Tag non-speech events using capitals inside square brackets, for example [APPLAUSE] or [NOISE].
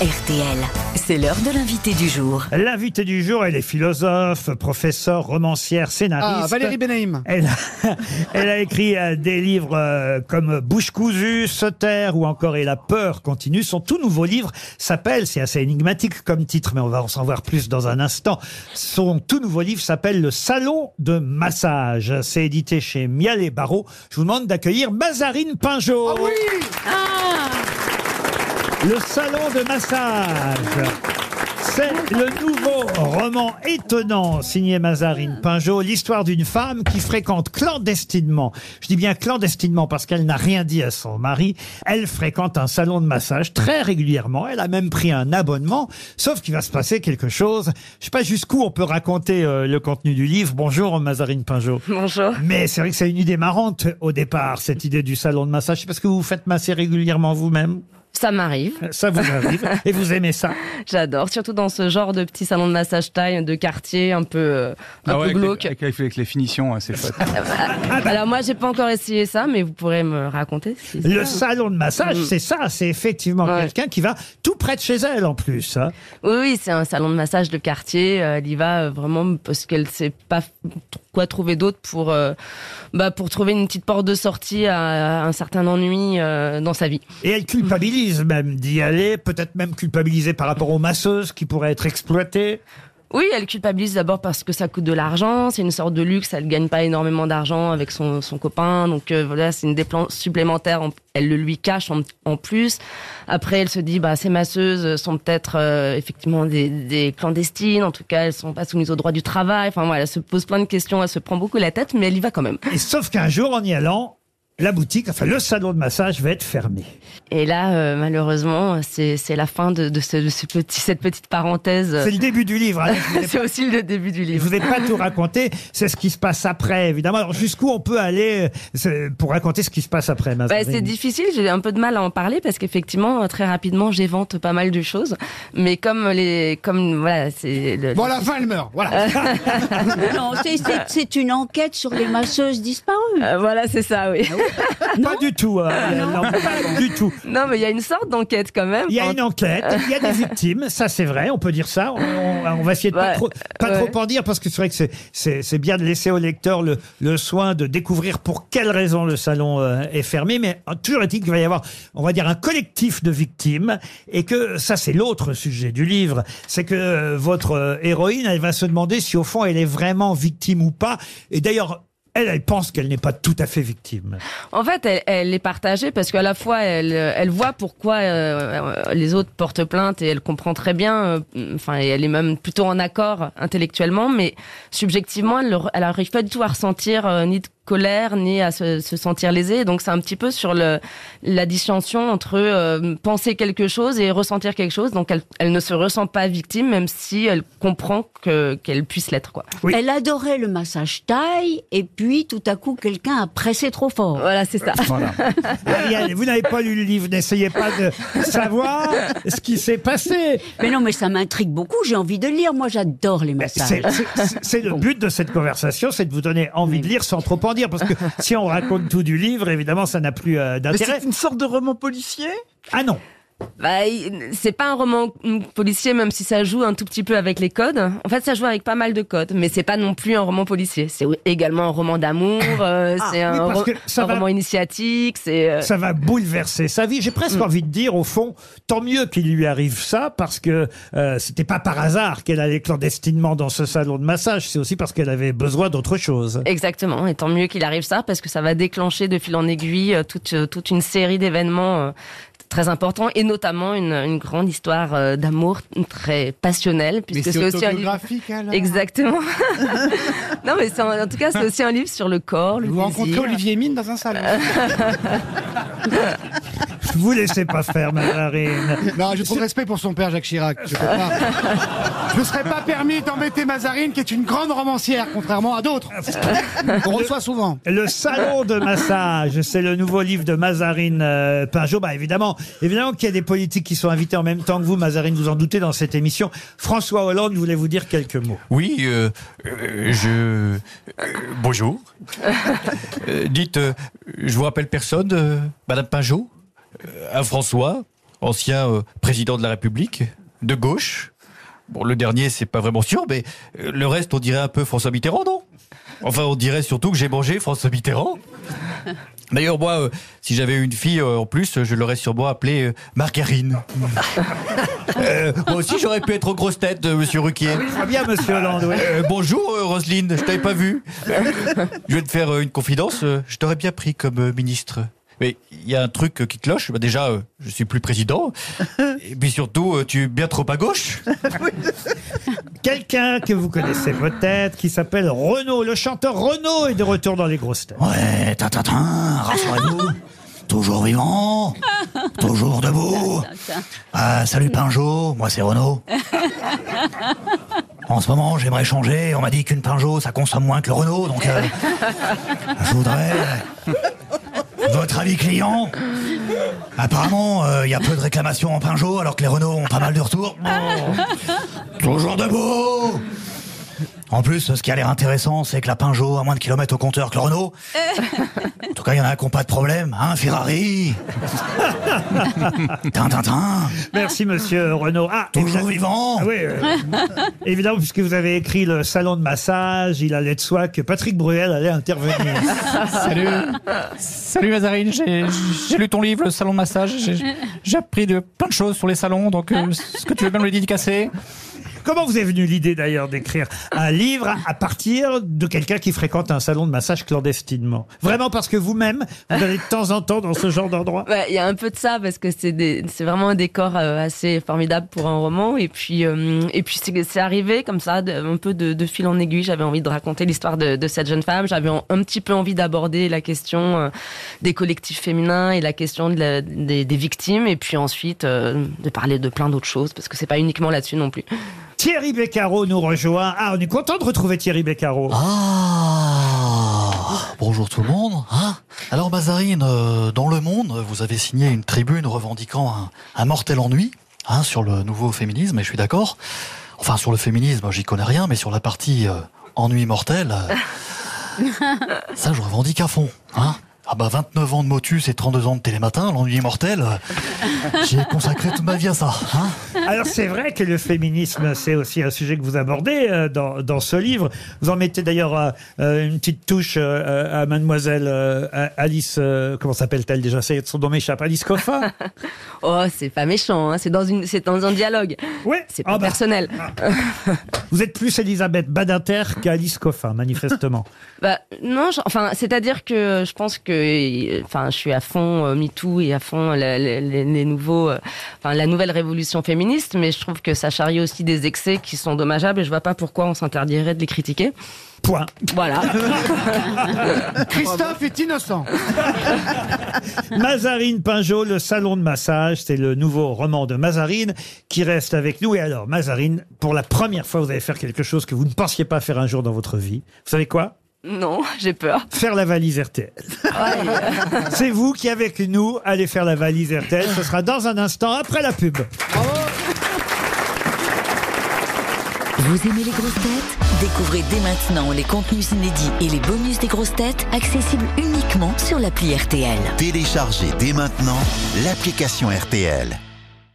RTL, c'est l'heure de l'invité du jour. L'invité du jour, elle est philosophe, professeure, romancière, scénariste. Ah, Valérie Benaïm. Elle a, [LAUGHS] elle a écrit euh, des livres euh, comme Bouche cousue, Se taire ou encore Et la peur continue. Son tout nouveau livre s'appelle, c'est assez énigmatique comme titre, mais on va en s'en voir plus dans un instant. Son tout nouveau livre s'appelle Le Salon de massage. C'est édité chez Miel et Barreau. Je vous demande d'accueillir Mazarine Pinjot. Ah oui Le salon de massage. C'est le nouveau roman étonnant signé Mazarine Pinjot, l'histoire d'une femme qui fréquente clandestinement, je dis bien clandestinement parce qu'elle n'a rien dit à son mari, elle fréquente un salon de massage très régulièrement, elle a même pris un abonnement, sauf qu'il va se passer quelque chose. Je sais pas jusqu'où on peut raconter euh, le contenu du livre. Bonjour Mazarine Pinjot. Bonjour. Mais c'est vrai que c'est une idée marrante au départ, cette idée du salon de massage. Parce que vous vous faites masser régulièrement vous-même Ça m'arrive. Ça vous arrive Et vous aimez ça [LAUGHS] J'adore, surtout dans ce genre de petit salon de massage taille de quartier un peu, euh, un Ah peu ouais, avec, glauque. les, avec, avec- avec les finitions, hein, c'est chouette. [LAUGHS] Alors moi, j'ai pas encore essayé ça, mais vous pourrez me raconter. si Le ça. salon de massage, Mm. c'est ça, c'est effectivement Ouais. quelqu'un qui va tout près de chez elle en plus. hein. Oui, oui, c'est un salon de massage de quartier. euh, Elle y va euh, vraiment parce qu'elle sait pas quoi trouver d'autre pour, euh, bah, pour trouver une petite porte de sortie à, un certain ennui euh, dans sa vie. Et elle culpabilise même d'y aller, peut-être même culpabiliser par rapport aux masseuses qui pourraient être exploitées. Oui, elle culpabilise d'abord parce que ça coûte de l'argent, c'est une sorte de luxe, elle gagne pas énormément d'argent avec son, son copain, donc euh, voilà, c'est une dépense supplémentaire, en- elle le lui cache en, en plus. Après, elle se dit, bah ces masseuses sont peut-être euh, effectivement des, des clandestines, en tout cas, elles sont pas soumises au droit du travail. Enfin voilà, elle se pose plein de questions, elle se prend beaucoup la tête, mais elle y va quand même. Et sauf qu'un jour, en y allant, la boutique, enfin le salon de massage va être fermé. Et là, euh, malheureusement, c'est c'est la fin de, de, ce, de ce petit, cette petite parenthèse. C'est le début du livre. hein. Je [LAUGHS] C'est aussi le début du Je livre. vous ai pas tout raconté, c'est ce qui se passe après, évidemment. Alors jusqu'où on peut aller euh, pour raconter ce qui se passe après, Bah, c'est difficile, j'ai un peu de mal à en parler parce qu'effectivement, très rapidement, j'évente pas mal de choses. Mais comme les, comme voilà, c'est le- Bon, à la fin, elle meurt. Voilà. [LAUGHS] Non, c'est- une enquête sur les masseuses disparues. Euh, voilà, c'est ça, oui. Pas du tout, hein, non, pas du tout. non, mais il y a une sorte d'enquête quand même. Il y a une enquête, il y a des victimes, ça c'est vrai, on peut dire ça. On, on- on va essayer de pas, Ouais, trop, pas ouais. trop en dire parce que c'est vrai que c'est- c'est c'est bien de laisser au lecteur le, le soin de découvrir pour quelles raisons le salon euh, est fermé. Mais euh, toujours est-il qu'il va y avoir, on va dire, un collectif de victimes et que ça c'est l'autre sujet du livre, c'est que euh, votre euh, héroïne, elle va se demander si au fond elle est vraiment victime ou pas. Et d'ailleurs, elle, pense qu'elle n'est pas tout à fait victime. En fait, elle, elle est partagée parce qu'à la fois, elle, elle voit pourquoi euh, euh, les autres portent plainte et elle comprend très bien. euh, Enfin, elle est même plutôt en accord intellectuellement, mais subjectivement, elle, le- elle arrive pas du tout à ressentir euh, ni de colère ni à se, se sentir lésée. Donc, c'est un petit peu sur le, la distinction entre euh, penser quelque chose et ressentir quelque chose. Donc, elle, elle ne se ressent pas victime, même si elle comprend que qu'elle puisse l'être, quoi. Oui. Elle adorait le massage taille et puis tout à coup quelqu'un a pressé trop fort. Voilà, c'est ça. Voilà. [LAUGHS] Ariel, vous n'avez pas lu le livre, n'essayez pas de savoir ce qui s'est passé. Mais non, mais ça m'intrigue beaucoup, j'ai envie de lire. Moi, j'adore les massages. c'est- c'est le but de cette conversation, c'est de vous donner envie de lire sans trop en dire, parce que [LAUGHS] si on raconte tout du livre, évidemment, ça n'a plus euh, Mais d'intérêt. c'est une sorte de roman policier? Ah non, Bah, c'est pas un roman mm, policier, même si ça joue un tout petit peu avec les codes. En fait, ça joue avec pas mal de codes, mais c'est pas non plus un roman policier. C'est également un roman d'amour, euh, c'est un, Ah, ro- ça un va- roman initiatique, c'est... euh, ça va bouleverser sa vie. J'ai presque envie de dire, au fond, tant mieux qu'il lui arrive ça, parce que euh, c'était pas par hasard qu'elle allait clandestinement dans ce salon de massage, c'est aussi parce qu'elle avait besoin d'autre chose. Exactement, et tant mieux qu'il arrive ça, parce que ça va déclencher de fil en aiguille toute, toute une série d'événements très importants, et notamment une, une grande histoire euh, d'amour très passionnelle, puisque c'est aussi un livre... alors. Exactement. [LAUGHS] non, mais c'est en, en tout cas, c'est aussi un livre sur le corps, le Vous rencontrez. Olivier Mine dans un salon. [LAUGHS] Vous laissez pas faire, Mazarine. Non, j'ai trop de respect pour son père Jacques Chirac. Je ne serais pas permis d'embêter Mazarine, qui est une grande romancière, contrairement à d'autres. Qu'on reçoit souvent. Le salon de massage, c'est le nouveau livre de Mazarine euh, Pinjot. Bah évidemment, évidemment qu'il y a des politiques qui sont invités en même temps que vous, Mazarine, vous en doutez dans cette émission. François Hollande voulait vous dire quelques mots. Oui, euh, euh, je. euh, bonjour. Euh, dites, euh, je vous rappelle personne, euh, Madame Pinjot? Un François ancien euh, président de la République, de gauche. Bon, le dernier, c'est pas vraiment sûr, mais euh, le reste, on dirait un peu François Mitterrand, non? Enfin, on dirait surtout que j'ai mangé François Mitterrand. [LAUGHS] D'ailleurs, moi, euh, si j'avais une fille euh, en plus, je l'aurais sûrement appelée euh, Margarine. [LAUGHS] Euh, moi aussi, j'aurais pu être grosse tête, euh, monsieur Ruquier. Très bien, monsieur Hollande. oui. Euh, bonjour euh, Roselyne, je t'avais pas vu. [LAUGHS] Je vais te faire euh, une confidence, euh, je t'aurais bien pris comme euh, ministre. Mais il y a un truc euh, qui cloche, bah, déjà euh, je suis plus président, [LAUGHS] et puis surtout euh, tu es bien trop à gauche. [LAUGHS] Quelqu'un que vous connaissez peut-être, qui s'appelle Renaud. Le chanteur Renaud est de retour dans les grosses têtes. Ouais, tatatin, rassurez-vous. toujours vivant, toujours debout. Ah, salut Pinjot, moi c'est Renaud. [LAUGHS] En ce moment, j'aimerais changer. On m'a dit qu'une Pinjot, ça consomme moins que le Renault, donc euh, je voudrais euh, votre avis client. Apparemment, euh, il y a peu de réclamations en Pinjot, alors que les Renault ont pas mal de retours. Toujours debout. En plus, ce qui a l'air intéressant, c'est que la Pinjot a moins de kilomètres au compteur que le Renault. En tout cas, il y en a qui n'ont pas de problème, hein, Ferrari. [LAUGHS] Tintintin, Merci, monsieur Renaud. Ah, toujours évidemment- vivant. Ah oui, euh, [LAUGHS] évidemment, puisque vous avez écrit le salon de massage, il allait de soi que Patrick Bruel allait intervenir. [LAUGHS] Salut, salut Mazarine, j'ai lu ton livre, le salon de massage, j'ai j'ai appris de plein de choses sur les salons, donc euh, ce que tu veux bien me le dédicacer Comment vous est venue l'idée d'ailleurs d'écrire un livre à partir de quelqu'un qui fréquente un salon de massage clandestinement? Vraiment parce que vous-même, vous allez de temps en temps dans ce genre d'endroit? Il y a un peu de ça parce que c'est vraiment un décor euh, assez formidable pour un roman. Et puis euh, puis c'est arrivé comme ça un peu de, fil en aiguille. J'avais envie de raconter l'histoire de, cette jeune femme. J'avais un petit peu envie d'aborder la question euh, des collectifs féminins et la question des, victimes. Et puis ensuite de parler de plein d'autres choses parce que c'est pas uniquement là-dessus non plus Thierry Beccaro nous rejoint. Ah, on est content de retrouver Thierry Beccaro. Ah Bonjour tout le monde. hein. Alors Mazarine, euh, dans Le Monde, vous avez signé une tribune revendiquant un, un mortel ennui hein, sur le nouveau féminisme, et je suis d'accord. Enfin, sur le féminisme, j'y connais rien, mais sur la partie euh, ennui mortel, euh, [LAUGHS] ça je revendique à fond. Hein. Ah bah 29 ans de motus et 32 ans de télématin, l'ennui mortel, euh, j'ai consacré toute ma vie à ça. Hein. Alors c'est vrai que le féminisme, c'est aussi un sujet que vous abordez euh, dans, dans ce livre. Vous en mettez d'ailleurs euh, euh, une petite touche euh, à mademoiselle euh, à- Alice, euh, comment s'appelle-t-elle déjà? C'est Son nom m'échappe, Alice Coffin [LAUGHS] oh c'est pas méchant hein, c'est dans une c'est dans un dialogue Ouais. c'est Ah pas bah, personnel Vous êtes plus Elisabeth Badinter qu'Alice Coffin, manifestement. Bah non, je- enfin c'est-à-dire que je pense que euh, enfin je suis à fond euh, MeToo et à fond la- la- les, les nouveaux euh, enfin la nouvelle révolution féministe mais je trouve que ça charrie aussi des excès qui sont dommageables et je vois pas pourquoi on s'interdirait de les critiquer. Point. Voilà. [LAUGHS] Christophe est innocent. [LAUGHS] Mazarine Pinjot, le salon de massage, c'est le nouveau roman de Mazarine qui reste avec nous. Et alors, Mazarine, pour la première fois, vous allez faire quelque chose que vous ne pensiez pas faire un jour dans votre vie. Vous savez quoi? Non, [LAUGHS] j'ai peur. Faire la valise RTL. C'est vous qui, avec nous, allez faire la valise RTL. Ce sera dans un instant, après la pub. Vous aimez les grosses têtes? Découvrez dès maintenant les contenus inédits et les bonus des grosses têtes accessibles uniquement sur l'appli RTL. Téléchargez dès maintenant l'application RTL.